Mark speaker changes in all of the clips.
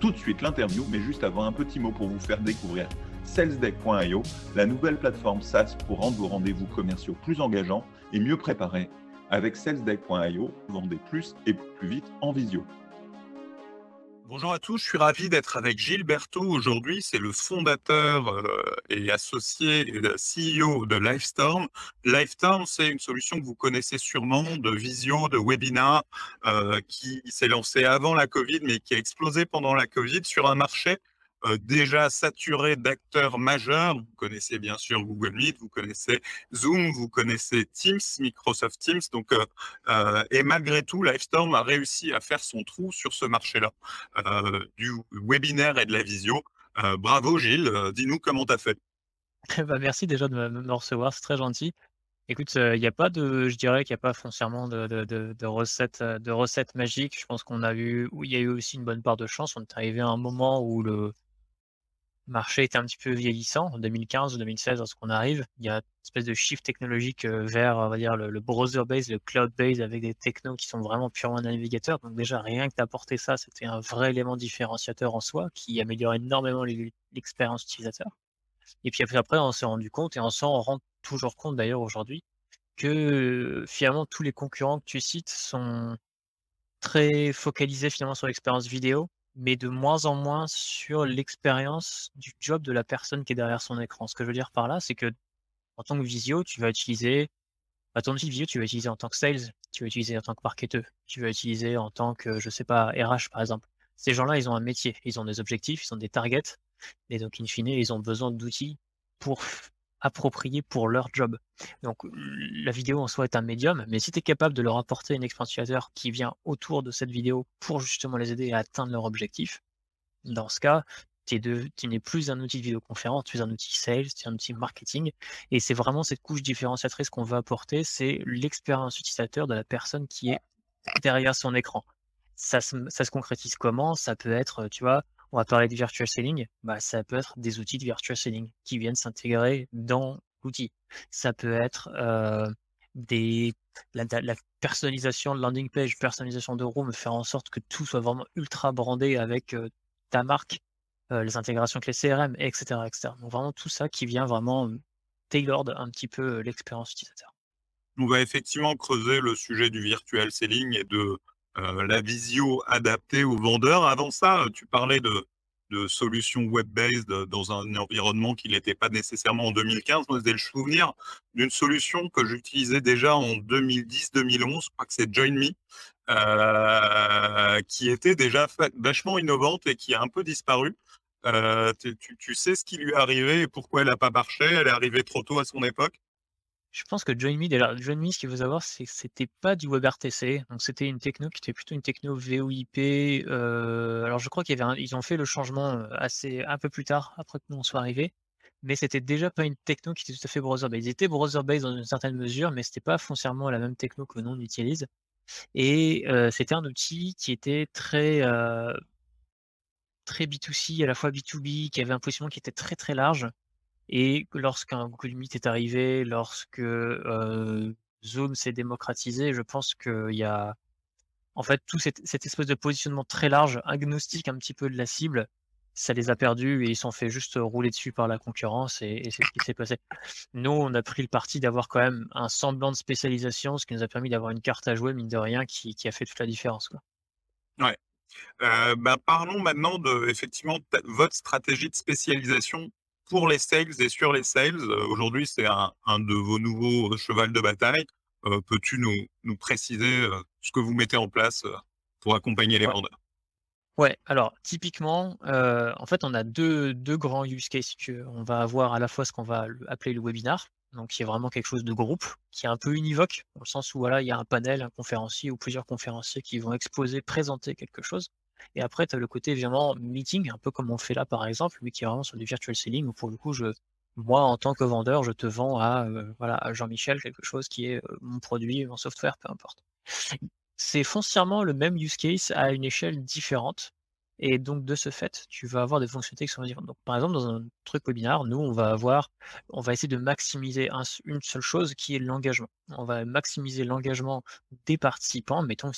Speaker 1: tout de suite l'interview, mais juste avant un petit mot pour vous faire découvrir salesdeck.io, la nouvelle plateforme SaaS pour rendre vos rendez-vous commerciaux plus engageants et mieux préparés. Avec salesdeck.io, vendez plus et plus vite en visio.
Speaker 2: Bonjour à tous, je suis ravi d'être avec Gilles Berthaud aujourd'hui. C'est le fondateur euh, et associé CEO de Livestorm. Livestorm, c'est une solution que vous connaissez sûrement de visio, de webinar, euh, qui s'est lancée avant la Covid, mais qui a explosé pendant la Covid sur un marché déjà saturé d'acteurs majeurs. Vous connaissez bien sûr Google Meet, vous connaissez Zoom, vous connaissez Teams, Microsoft Teams. Donc, euh, euh, et malgré tout, Livestorm a réussi à faire son trou sur ce marché-là, du webinaire et de la visio. bravo Gilles, dis-nous comment tu as fait.
Speaker 3: Bah, merci déjà de me, recevoir, c'est très gentil. Écoute, il n'y a pas de, je dirais qu'il n'y a pas foncièrement de, de, de recettes magiques. Je pense qu'on a eu, il y a eu aussi une bonne part de chance. On est arrivé à un moment où le, marché était un petit peu vieillissant. En 2015 ou 2016, lorsqu'on arrive, il y a une espèce de shift technologique euh, vers, on va dire, le, browser-based, le cloud-based avec des technos qui sont vraiment purement navigateurs. Donc déjà, rien que d'apporter ça, c'était un vrai élément différenciateur en soi qui améliore énormément l'expérience utilisateur. Et puis après, on s'est rendu compte, et on s'en rend toujours compte d'ailleurs aujourd'hui, que finalement tous les concurrents que tu cites sont très focalisés finalement sur l'expérience vidéo mais de moins en moins sur l'expérience du job de la personne qui est derrière son écran. Ce que je veux dire par là, c'est que en tant que visio, tu vas utiliser, bah, ton outil visio, tu vas utiliser en tant que sales, tu vas utiliser en tant que marketeur, tu vas utiliser en tant que, je sais pas, RH par exemple. Ces gens-là, ils ont un métier, ils ont des objectifs, ils ont des targets, et donc in fine, ils ont besoin d'outils pour appropriés pour leur job. Donc la vidéo en soi est un médium, mais si tu es capable de leur apporter une expérience utilisateur qui vient autour de cette vidéo pour justement les aider à atteindre leur objectif, dans ce cas, tu n'es plus un outil de vidéoconférence, tu es un outil sales, tu es un outil marketing, et c'est vraiment cette couche différenciatrice qu'on veut apporter, c'est l'expérience utilisateur de la personne qui est derrière son écran. Ça ça se concrétise comment? Ça peut être, tu vois, on va parler de virtual selling, bah, ça peut être des outils de virtual selling qui viennent s'intégrer dans l'outil. Ça peut être euh, des, la, personnalisation de landing page, personnalisation de room, faire en sorte que tout soit vraiment ultra brandé avec euh, ta marque, euh, les intégrations avec les CRM, etc., etc. Donc vraiment tout ça qui vient vraiment tailored un petit peu l'expérience utilisateur.
Speaker 2: On va effectivement creuser le sujet du virtual selling et de la visio adaptée aux vendeurs. Avant ça, euh, tu parlais de, solutions web-based dans un environnement qui n'était pas nécessairement en 2015. Moi, j'ai le souvenir d'une solution que j'utilisais déjà en 2010-2011, je crois que c'est JoinMe, euh, qui était déjà vachement innovante et qui a un peu disparu. tu, sais ce qui lui est arrivé et pourquoi elle n'a pas marché? Elle est arrivée trop tôt à son époque?
Speaker 3: Je pense que JoinMe, déjà, JoinMe, ce qu'il faut savoir, c'est que c'était pas du WebRTC, donc c'était une techno qui était plutôt une techno VoIP. Euh, alors je crois qu'ils ils ont fait le changement euh, assez un peu plus tard, après que nous on soit arrivés, mais c'était déjà pas une techno qui était tout à fait browser-based. Ils étaient browser-based dans une certaine mesure, mais c'était pas foncièrement la même techno que nous on utilise. Et euh, c'était un outil qui était très très B2C, à la fois B2B, qui avait un positionnement qui était très très large. Et lorsqu'un Google Meet est arrivé, lorsque Zoom s'est démocratisé, je pense qu'il y a en fait tout cette, espèce de positionnement très large, agnostique un petit peu de la cible, ça les a perdus et ils sont fait juste rouler dessus par la concurrence et, c'est ce qui s'est passé. Nous, on a pris le parti d'avoir quand même un semblant de spécialisation, ce qui nous a permis d'avoir une carte à jouer, mine de rien, qui, a fait toute la différence.
Speaker 2: Ouais. bah, parlons maintenant de effectivement votre stratégie de spécialisation pour les sales et sur les sales. Euh, aujourd'hui, c'est un, de vos nouveaux euh, chevals de bataille. Euh, peux-tu nous, nous préciser ce que vous mettez en place pour accompagner les vendeurs?
Speaker 3: Ouais, alors typiquement, en fait, on a deux, deux grands use cases. On va avoir à la fois ce qu'on va appeler le webinar, donc qui est vraiment quelque chose de groupe, qui est un peu univoque, dans le sens où voilà, il y a un panel, un conférencier ou plusieurs conférenciers qui vont exposer, présenter quelque chose. Et après, tu as le côté évidemment meeting, un peu comme on fait là par exemple, lui qui est vraiment sur du virtual selling, où pour le coup, je, moi en tant que vendeur, je te vends à, voilà, à Jean-Michel quelque chose qui est mon produit, mon software, peu importe. C'est foncièrement le même use case à une échelle différente. Et donc, de ce fait, tu vas avoir des fonctionnalités qui sont différentes. Donc, par exemple, dans un truc webinaire, nous, on va avoir, on va essayer de maximiser une seule chose qui est l'engagement. On va maximiser l'engagement des participants, mettons,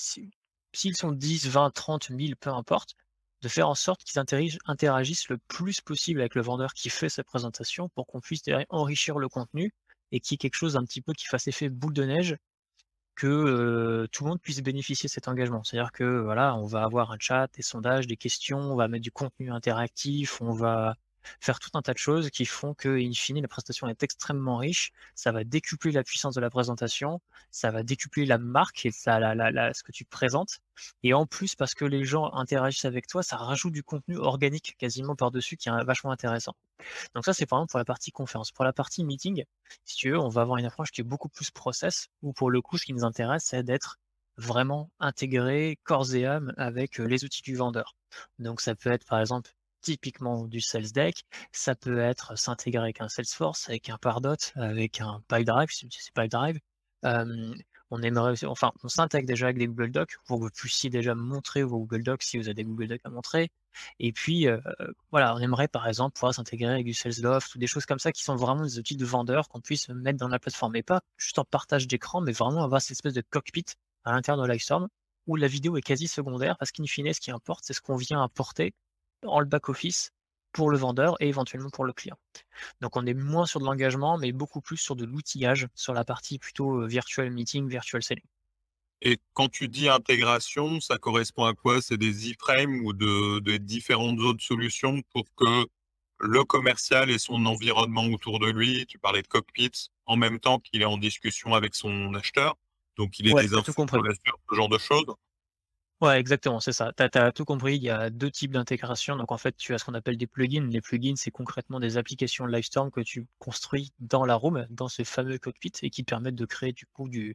Speaker 3: s'ils sont 10, 20, 30, 1000, peu importe, de faire en sorte qu'ils interagissent le plus possible avec le vendeur qui fait sa présentation pour qu'on puisse enrichir le contenu et qu'il y ait quelque chose un petit peu qui fasse effet boule de neige que tout le monde puisse bénéficier de cet engagement. C'est-à-dire que voilà, on va avoir un chat, des sondages, des questions, on va mettre du contenu interactif, on va faire tout un tas de choses qui font que, in fine, la présentation est extrêmement riche. Ça va décupler la puissance de la présentation, ça va décupler la marque et ça, la, ce que tu présentes. Et en plus, parce que les gens interagissent avec toi, ça rajoute du contenu organique quasiment par-dessus qui est vachement intéressant. Donc ça, c'est par exemple pour la partie conférence. Pour la partie meeting, si tu veux, on va avoir une approche qui est beaucoup plus process, où pour le coup, ce qui nous intéresse, c'est d'être vraiment intégré corps et âme avec les outils du vendeur. Donc ça peut être par exemple typiquement du Sales Deck. Ça peut être s'intégrer avec un Salesforce, avec un Pardot, avec un PipeDrive, si c'est PipeDrive. Euh, on aimerait, enfin, on s'intègre déjà avec des Google Docs pour que vous puissiez déjà montrer vos Google Docs si vous avez des Google Docs à montrer. Et puis, voilà, on aimerait par exemple pouvoir s'intégrer avec du SalesLoft ou des choses comme ça qui sont vraiment des outils de vendeur qu'on puisse mettre dans la plateforme. Et pas juste en partage d'écran, mais vraiment avoir cette espèce de cockpit à l'intérieur de Livestorm où la vidéo est quasi secondaire parce qu'in fine, ce qui importe, c'est ce qu'on vient apporter en le back-office pour le vendeur et éventuellement pour le client. Donc on est moins sur de l'engagement, mais beaucoup plus sur de l'outillage, sur la partie plutôt virtual meeting, virtual selling.
Speaker 2: Et quand tu dis intégration, ça correspond à quoi? C'est des iframes ou de, différentes autres solutions pour que le commercial et son environnement autour de lui, tu parlais de cockpit, en même temps qu'il est en discussion avec son acheteur, donc il est des infos ce genre de choses?
Speaker 3: Ouais, exactement, c'est ça. Tu as, tout compris. Il y a deux types d'intégration. Donc, en fait, tu as ce qu'on appelle des plugins. Les plugins, c'est concrètement des applications Livestorm que tu construis dans la room, dans ce fameux cockpit, et qui permettent de créer du coup du,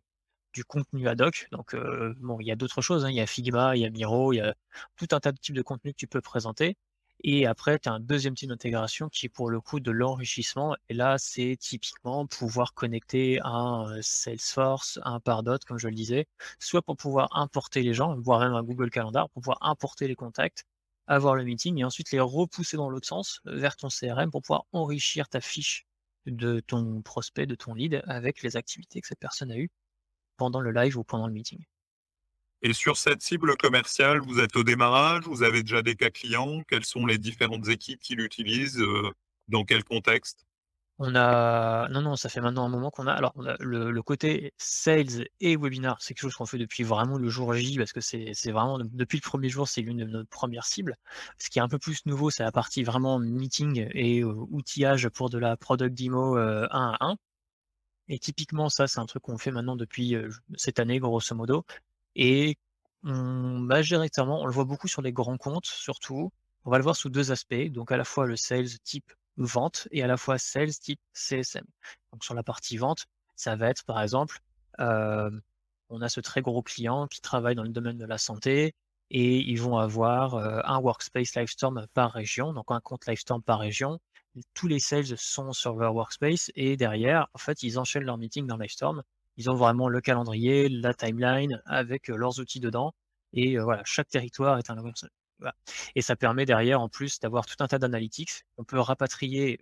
Speaker 3: du contenu ad hoc. Donc, euh, bon, il y a d'autres choses. Hein. Il y a Figma, il y a Miro, il y a tout un tas de types de contenus que tu peux présenter. Et après, tu as un deuxième type d'intégration qui est pour le coup de l'enrichissement. Et là, c'est typiquement pouvoir connecter un Salesforce, un Pardot, comme je le disais, soit pour pouvoir importer les gens, voire même un Google Calendar, pour pouvoir importer les contacts, avoir le meeting et ensuite les repousser dans l'autre sens vers ton CRM pour pouvoir enrichir ta fiche de ton prospect, de ton lead avec les activités que cette personne a eues pendant le live ou pendant le meeting.
Speaker 2: Et sur cette cible commerciale, vous êtes au démarrage, vous avez déjà des cas clients, quelles sont les différentes équipes qui l'utilisent, euh, dans quel contexte?
Speaker 3: On a non, non, ça fait maintenant un moment qu'on a alors le côté sales et webinar, c'est quelque chose qu'on fait depuis vraiment le jour J parce que c'est vraiment depuis le premier jour, c'est l'une de nos premières cibles. Ce qui est un peu plus nouveau, c'est la partie vraiment meeting et euh, outillage pour de la product demo, 1 euh, à 1. Et typiquement ça, c'est un truc qu'on fait maintenant depuis, cette année grosso modo. Et majoritairement, on le voit beaucoup sur les grands comptes surtout. On va le voir sous deux aspects, donc à la fois le sales type vente et à la fois sales type CSM. Donc sur la partie vente, ça va être par exemple, on a ce très gros client qui travaille dans le domaine de la santé et ils vont avoir un workspace Livestorm par région, donc un compte Livestorm par région. Tous les sales sont sur leur workspace et derrière, en fait, ils enchaînent leur meeting dans Livestorm ils ont vraiment le calendrier, la timeline avec leurs outils dedans. Et voilà, chaque territoire est un voilà. Et ça permet derrière, en plus, d'avoir tout un tas d'analytics. On peut rapatrier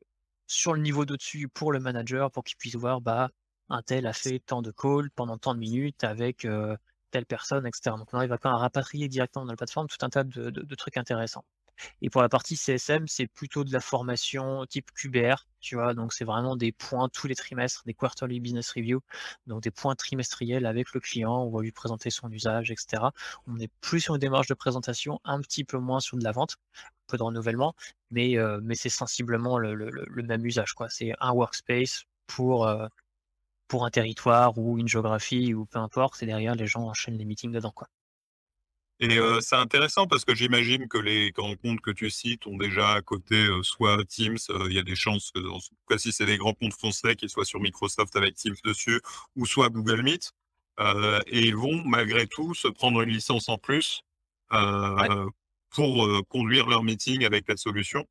Speaker 3: sur le niveau d'au-dessus pour le manager pour qu'il puisse voir, bah, un tel a fait tant de calls pendant tant de minutes avec telle personne, etc. Donc on arrive à à rapatrier directement dans la plateforme tout un tas de trucs intéressants. Et pour la partie CSM, c'est plutôt de la formation type QBR, tu vois, donc c'est vraiment des points tous les trimestres, des quarterly business review, donc des points trimestriels avec le client, on va lui présenter son usage, etc. On est plus sur une démarche de présentation, un petit peu moins sur de la vente, un peu de renouvellement, mais, euh, mais c'est sensiblement le, même usage, quoi. C'est un workspace pour, euh, pour un territoire ou une géographie ou peu importe, et derrière les gens enchaînent les meetings dedans, quoi.
Speaker 2: Et c'est intéressant parce que j'imagine que les grands comptes que tu cites ont déjà à côté soit Teams, il y a des chances que, en tout cas, si c'est des grands comptes français, qu'ils soient sur Microsoft avec Teams dessus, ou soit Google Meet. et ils vont malgré tout se prendre une licence en plus pour conduire leur meeting avec la solution.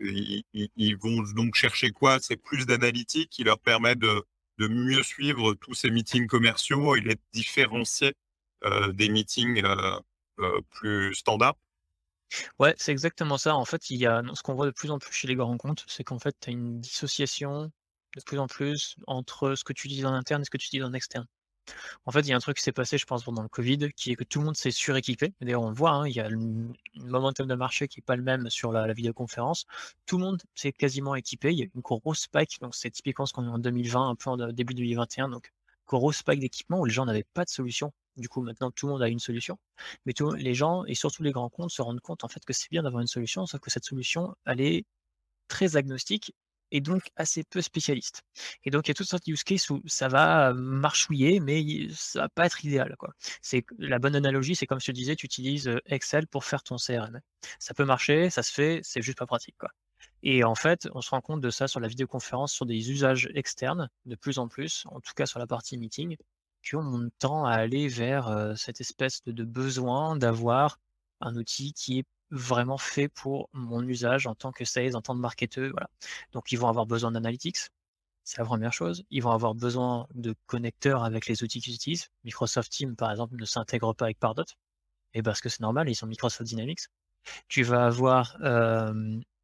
Speaker 2: Ils, vont donc chercher quoi? C'est plus d'analytique qui leur permet de, de, mieux suivre tous ces meetings commerciaux et les différencier des meetings plus standards.
Speaker 3: Ouais, c'est exactement ça. En fait, il y a ce qu'on voit de plus en plus chez les grands comptes, c'est qu'en fait, tu as une dissociation de plus en plus entre ce que tu dis en interne et ce que tu dis en externe. En fait, il y a un truc qui s'est passé, je pense, pendant le Covid, qui est que tout le monde s'est suréquipé. D'ailleurs, on le voit, hein, il y a le momentum de marché qui n'est pas le même sur la, vidéoconférence. Tout le monde s'est quasiment équipé. Il y a une grosse spike, donc c'est typiquement ce qu'on est en 2020, un peu en début 2021. Donc, grosse spike d'équipement où les gens n'avaient pas de solution. Du coup, maintenant, tout le monde a une solution. Mais les gens, et surtout les grands comptes, se rendent compte en fait que c'est bien d'avoir une solution, sauf que cette solution, elle est très agnostique et donc assez peu spécialiste. Et donc il y a toutes sortes de use cases où ça va marchouiller, mais ça va pas être idéal. La bonne analogie, c'est comme je te disais, tu utilises Excel pour faire ton CRM. Ça peut marcher, ça se fait, c'est juste pas pratique. Et en fait, on se rend compte de ça sur la vidéoconférence, sur des usages externes, de plus en plus, en tout cas sur la partie meeting, qu'on tend à aller vers cette espèce de, besoin d'avoir un outil qui est vraiment fait pour mon usage en tant que sales, en tant que marketeur. Voilà. Donc, ils vont avoir besoin d'analytics. C'est la première chose. Ils vont avoir besoin de connecteurs avec les outils qu'ils utilisent. Microsoft Teams, par exemple, ne s'intègre pas avec Pardot. Et parce que c'est normal, ils sont Microsoft Dynamics. Tu vas avoir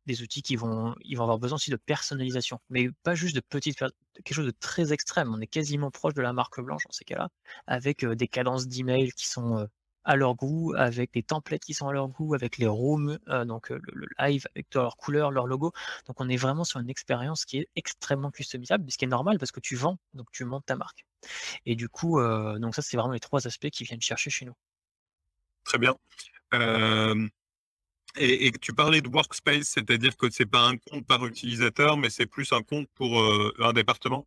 Speaker 3: des outils qui vont, avoir besoin aussi de personnalisation, mais pas juste de petites, quelque chose de très extrême. On est quasiment proche de la marque blanche dans ces cas-là, avec des cadences d'email qui sont à leur goût, avec les templates qui sont à leur goût, avec les rooms, donc le, live avec leur couleur, leur logo. Donc on est vraiment sur une expérience qui est extrêmement customisable, ce qui est normal parce que tu vends, donc tu montes ta marque. Et du coup, donc ça c'est vraiment les trois aspects qui viennent chercher chez nous.
Speaker 2: Très bien. Et, tu parlais de workspace, c'est-à-dire que c'est pas un compte par utilisateur, mais c'est plus un compte pour un département?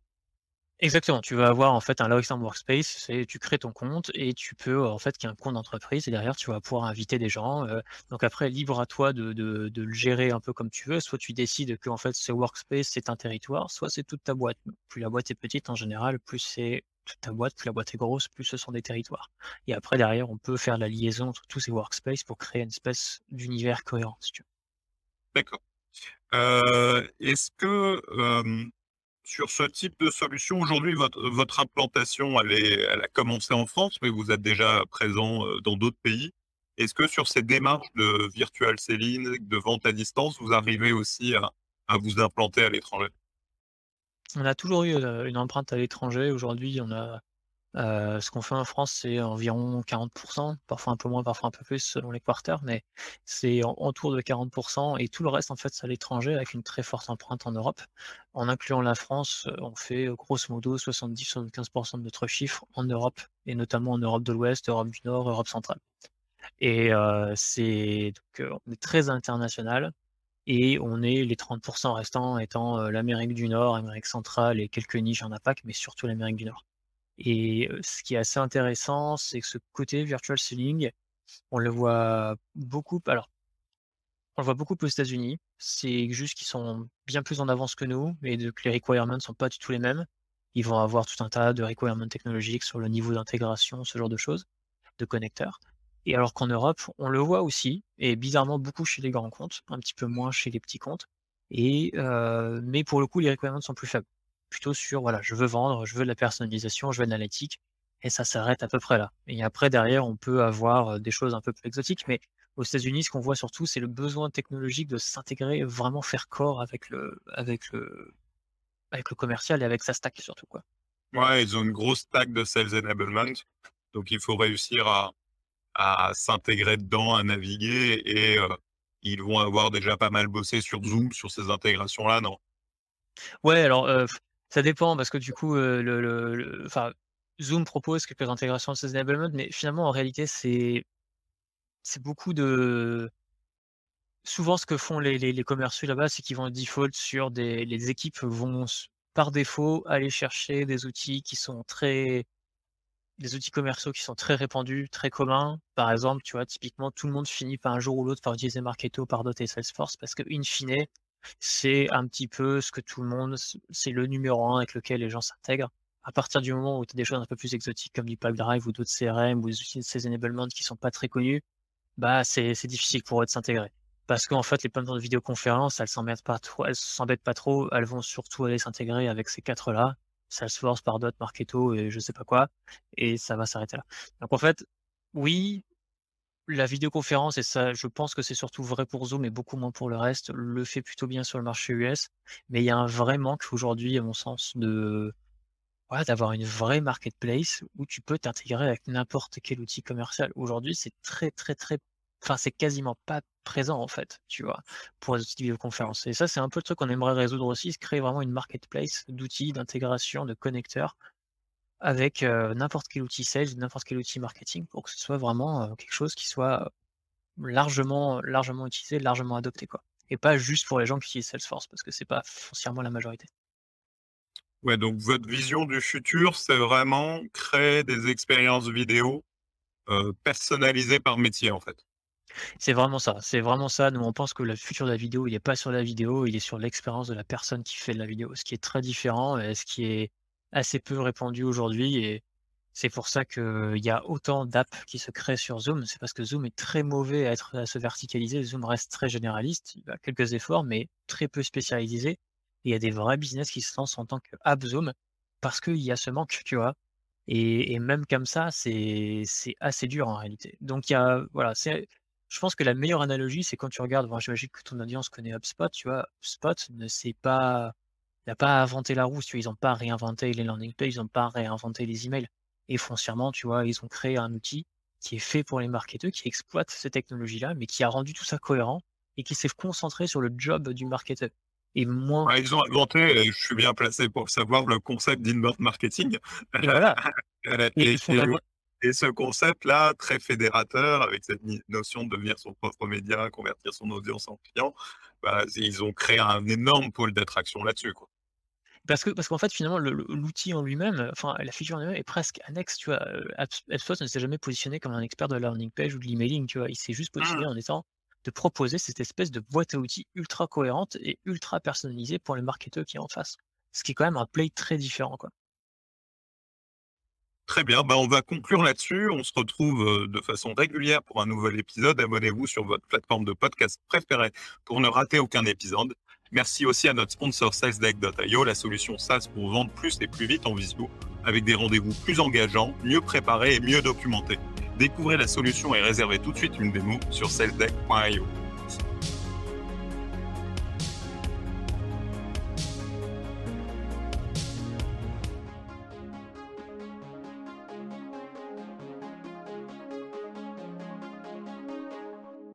Speaker 3: Exactement, tu vas avoir en fait un Logicam Workspace, tu crées ton compte et tu peux en fait qu'il y a un compte d'entreprise et derrière tu vas pouvoir inviter des gens. Euh, donc après libre à toi de, de, le gérer un peu comme tu veux. Soit tu décides que en fait ce workspace c'est un territoire, soit c'est toute ta boîte. Plus la boîte est petite en général, plus c'est toute ta boîte, plus la boîte est grosse, plus ce sont des territoires. Et après derrière on peut faire la liaison entre tous ces workspaces pour créer une espèce d'univers cohérent si tu veux.
Speaker 2: D'accord. Euh, est-ce que sur ce type de solution, aujourd'hui, votre, implantation, elle, a commencé en France, mais vous êtes déjà présent euh, dans d'autres pays. Est-ce que sur ces démarches de virtual selling, de vente à distance, vous arrivez aussi à, à vous implanter à l'étranger?
Speaker 3: On a toujours eu euh, une empreinte à l'étranger. Aujourd'hui, on a ce qu'on fait en France, c'est environ 40%, parfois un peu moins, parfois un peu plus selon les quarters, mais c'est autour de 40%. Et tout le reste, en fait, c'est à l'étranger avec une très forte empreinte en Europe. En incluant la France, on fait grosso modo 70-75% de notre chiffre en Europe, et notamment en Europe de l'Ouest, Europe du Nord, Europe centrale. Et c'est donc on est très international et on est les 30% restants étant l'Amérique du Nord, Amérique centrale et quelques niches en APAC, mais surtout l'Amérique du Nord. Et ce qui est assez intéressant, c'est que ce côté virtual selling, on le voit beaucoup. Alors, on le voit beaucoup aux États-Unis. C'est juste qu'ils sont bien plus en avance que nous, et que les requirements ne sont pas du tout les mêmes. Ils vont avoir tout un tas de requirements technologiques sur le niveau d'intégration, ce genre de choses, de connecteurs. Et alors qu'en Europe, on le voit aussi, et bizarrement beaucoup chez les grands comptes, un petit peu moins chez les petits comptes. Et mais pour le coup, les requirements sont plus faibles plutôt sur voilà, je veux vendre, je veux de la personnalisation, je veux de l'analytique, et ça s'arrête à peu près là. Et après, derrière, on peut avoir des choses un peu plus exotiques, mais aux États-Unis, ce qu'on voit surtout, c'est le besoin technologique de s'intégrer, vraiment faire corps avec le, avec le, avec le commercial et avec sa stack surtout quoi.
Speaker 2: Ouais, ils ont une grosse stack de sales enablement, donc il faut réussir à, à s'intégrer dedans, à naviguer, et ils vont avoir déjà pas mal bossé sur Zoom, sur ces intégrations-là, non?
Speaker 3: Ouais, alors ça dépend parce que du coup, le, Zoom propose quelques intégrations de ces enablement, mais finalement, en réalité, c'est beaucoup de souvent ce que font les, les, commerciaux là-bas, c'est qu'ils vont default sur des les équipes vont par défaut aller chercher des outils qui sont très des outils commerciaux qui sont très répandus, très communs. Par exemple, tu vois, typiquement, tout le monde finit par un jour ou l'autre par utiliser Marketo, Pardot et Salesforce parce que, in fine, c'est un petit peu ce que tout le monde, c'est le numéro un avec lequel les gens s'intègrent. À partir du moment où tu as des choses un peu plus exotiques comme du Pipedrive ou d'autres CRM ou ces enablement qui sont pas très connus, bah c'est difficile pour eux de s'intégrer. Parce qu'en fait, les plateformes de vidéoconférence, elles s'embêtent pas trop, elles s'embêtent pas trop, elles vont surtout aller s'intégrer avec ces quatre-là, Salesforce, Pardot, Marketo et je sais pas quoi, et ça va s'arrêter là. Donc en fait, oui, la vidéoconférence, et ça, je pense que c'est surtout vrai pour Zoom et beaucoup moins pour le reste, le fait plutôt bien sur le marché US, mais il y a un vrai manque aujourd'hui, à mon sens, de d'avoir une vraie marketplace où tu peux t'intégrer avec n'importe quel outil commercial. Aujourd'hui, c'est très, très, très enfin, c'est quasiment pas présent en fait, tu vois, pour les outils de vidéoconférence. Et ça, c'est un peu le truc qu'on aimerait résoudre aussi, se créer vraiment une marketplace d'outils, d'intégration, de connecteurs avec n'importe quel outil sales, n'importe quel outil marketing, pour que ce soit vraiment quelque chose qui soit largement, largement utilisé, largement adopté, quoi. Et pas juste pour les gens qui utilisent Salesforce, parce que c'est pas foncièrement la majorité.
Speaker 2: Ouais, donc votre vision du futur, c'est vraiment créer des expériences vidéo personnalisées par métier, en fait?
Speaker 3: C'est vraiment ça, c'est vraiment ça. Nous, on pense que le futur de la vidéo, il n'est pas sur la vidéo, il est sur l'expérience de la personne qui fait de la vidéo, ce qui est très différent et ce qui est assez peu répandu aujourd'hui. Et c'est pour ça qu'il y a autant d'apps qui se créent sur Zoom. C'est parce que Zoom est très mauvais à, être, à se verticaliser. Zoom reste très généraliste, il a quelques efforts, mais très peu spécialisé. Il y a des vrais business qui se lancent en tant qu'app Zoom parce qu'il y a ce manque, tu vois. Et, et même comme ça, c'est assez dur en réalité. Donc il y a, voilà, c'est je pense que la meilleure analogie, c'est quand tu regardes, bon, j'imagine que ton audience connaît HubSpot, tu vois, HubSpot ne sait pas, n'a pas inventé la roue, tu vois, ils n'ont pas réinventé les landing pages, ils n'ont pas réinventé les emails. Et foncièrement, tu vois, ils ont créé un outil qui est fait pour les marketeurs, qui exploite ces technologies-là, mais qui a rendu tout ça cohérent et qui s'est concentré sur le job du marketeur. Et moins.
Speaker 2: ils ont inventé, je suis bien placé pour savoir le concept d'inbound marketing.
Speaker 3: Et voilà.
Speaker 2: et, et ce concept-là, très fédérateur, avec cette notion de devenir son propre média, convertir son audience en client, bah, ils ont créé un énorme pôle d'attraction là-dessus. Quoi.
Speaker 3: Parce que parce qu'en fait, finalement, l'outil en lui-même, enfin, la feature en lui-même est presque annexe, tu vois. HubSpot ne s'est jamais positionné comme un expert de la landing page ou de l'emailing, tu vois. Il s'est juste positionné mmh. en étant de proposer cette espèce de boîte à outils ultra cohérente et ultra personnalisée pour les marketeurs qui en face. Ce qui est quand même un play très différent, quoi.
Speaker 2: Très bien, bah, on va conclure là-dessus. On se retrouve euh, de façon régulière pour un nouvel épisode. Abonnez-vous sur votre plateforme de podcast préférée pour ne rater aucun épisode. Merci aussi à notre sponsor SalesDeck.io, la solution SaaS pour vendre plus et plus vite en visio, avec des rendez-vous plus engageants, mieux préparés et mieux documentés. Découvrez la solution et réservez tout de suite une démo sur salesdeck.io.